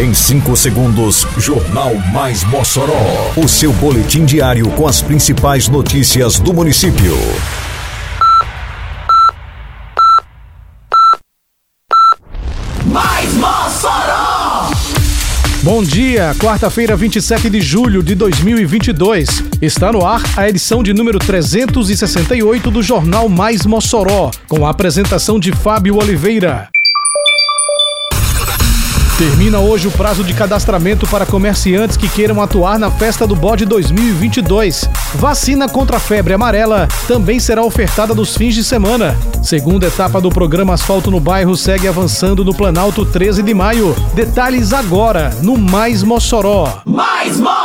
Em 5 segundos, Jornal Mais Mossoró. O seu boletim diário com as principais notícias do município. Mais Mossoró! Bom dia, quarta-feira, 27 de julho de 2022. Está no ar a edição de número 368 do Jornal Mais Mossoró, com a apresentação de Fábio Oliveira. Termina hoje o prazo de cadastramento para comerciantes que queiram atuar na Festa do Bode 2022. Vacina contra a febre amarela também será ofertada nos fins de semana. Segunda etapa do programa Asfalto no Bairro segue avançando no Planalto 13 de maio. Detalhes agora no Mais Mossoró. Mais Mossoró!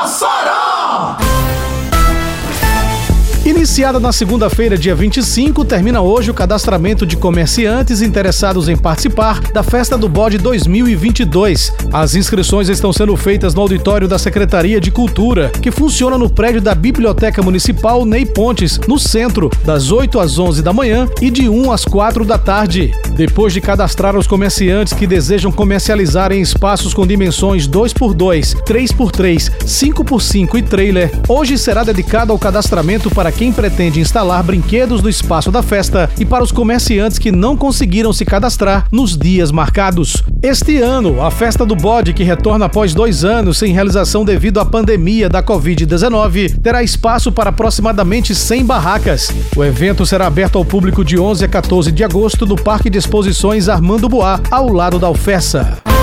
Iniciada na segunda-feira, dia 25, termina hoje o cadastramento de comerciantes interessados em participar da Festa do Bode 2022. As inscrições estão sendo feitas no auditório da Secretaria de Cultura, que funciona no prédio da Biblioteca Municipal Ney Pontes, no centro, das 8 às 11 da manhã e de 1 às 4 da tarde. Depois de cadastrar os comerciantes que desejam comercializar em espaços com dimensões 2x2, 3x3, 5x5 e trailer, hoje será dedicado ao cadastramento para quem pretende instalar brinquedos no espaço da festa e para os comerciantes que não conseguiram se cadastrar nos dias marcados. Este ano, a Festa do Bode, que retorna após dois anos sem realização devido à pandemia da Covid-19, terá espaço para aproximadamente 100 barracas. O evento será aberto ao público de 11 a 14 de agosto no Parque de Exposições Armando Boá, ao lado da Alfessa.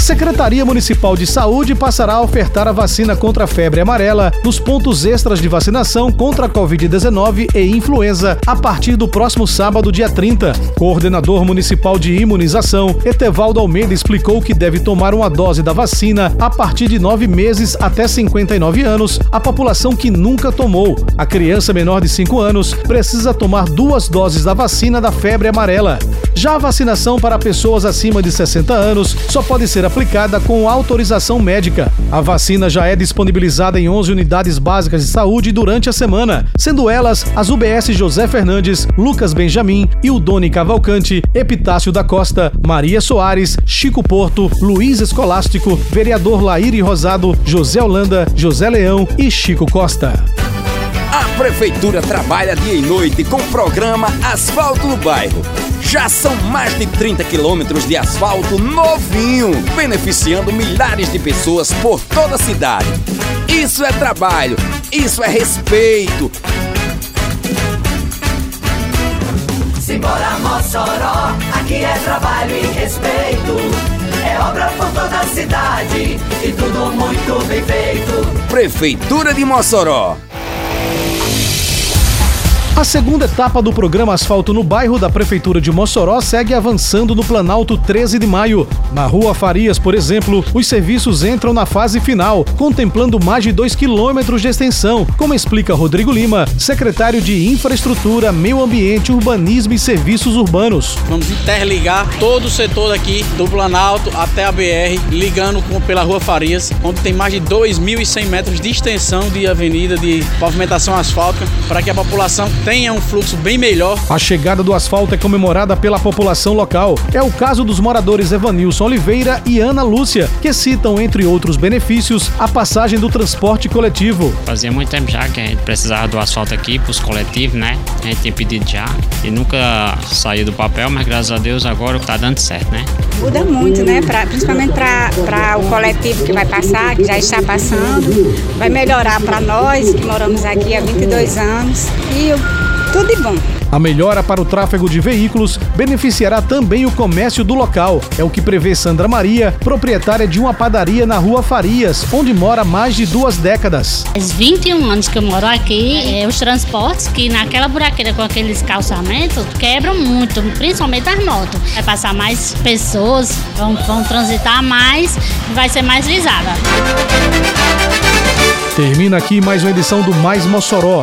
A Secretaria Municipal de Saúde passará a ofertar a vacina contra a febre amarela nos pontos extras de vacinação contra a Covid-19 e influenza a partir do próximo sábado, dia 30. Coordenador Municipal de Imunização, Etevaldo Almeida, explicou que deve tomar uma dose da vacina a partir de nove meses até 59 anos a população que nunca tomou. A criança menor de 5 anos precisa tomar duas doses da vacina da febre amarela. Já a vacinação para pessoas acima de 60 anos só pode ser aplicada com autorização médica. A vacina já é disponibilizada em 11 unidades básicas de saúde durante a semana, sendo elas as UBS José Fernandes, Lucas Benjamin, Ildone Cavalcante, Epitácio da Costa, Maria Soares, Chico Porto, Luiz Escolástico, Vereador Laíri Rosado, José Holanda, José Leão e Chico Costa. A Prefeitura trabalha dia e noite com o programa Asfalto no Bairro. Já são mais de 30 quilômetros de asfalto novinho, beneficiando milhares de pessoas por toda a cidade. Isso é trabalho, isso é respeito. Simbora Mossoró, aqui é trabalho e respeito. É obra por toda a cidade e tudo muito bem feito. Prefeitura de Mossoró. A segunda etapa do programa Asfalto no Bairro da Prefeitura de Mossoró segue avançando no Planalto 13 de maio. Na Rua Farias, por exemplo, os serviços entram na fase final, contemplando mais de 2 quilômetros de extensão, como explica Rodrigo Lima, secretário de Infraestrutura, Meio Ambiente, Urbanismo e Serviços Urbanos. Vamos interligar todo o setor aqui do Planalto até a BR, ligando com, pela Rua Farias, onde tem mais de 2.100 metros de extensão de avenida de pavimentação asfáltica, para que a população tenha um fluxo bem melhor. A chegada do asfalto é comemorada pela população local. É o caso dos moradores Evanilson Oliveira e Ana Lúcia, que citam, entre outros benefícios, a passagem do transporte coletivo. Fazia muito tempo já que a gente precisava do asfalto aqui para os coletivos, né? A gente tinha pedido já e nunca saiu do papel, mas graças a Deus agora está dando certo, né? Muda muito, né? Pra, principalmente para o coletivo que vai passar, que já está passando. Vai melhorar para nós que moramos aqui há 22 anos. E tudo de bom. A melhora para o tráfego de veículos beneficiará também o comércio do local. É o que prevê Sandra Maria, proprietária de uma padaria na rua Farias, onde mora mais de duas décadas. Faz 21 anos que eu moro aqui, é, os transportes que naquela buraqueira com aqueles calçamentos quebram muito, principalmente as motos. Vai passar mais pessoas, vão, vão transitar mais e vai ser mais lisada. Termina aqui mais uma edição do Mais Mossoró,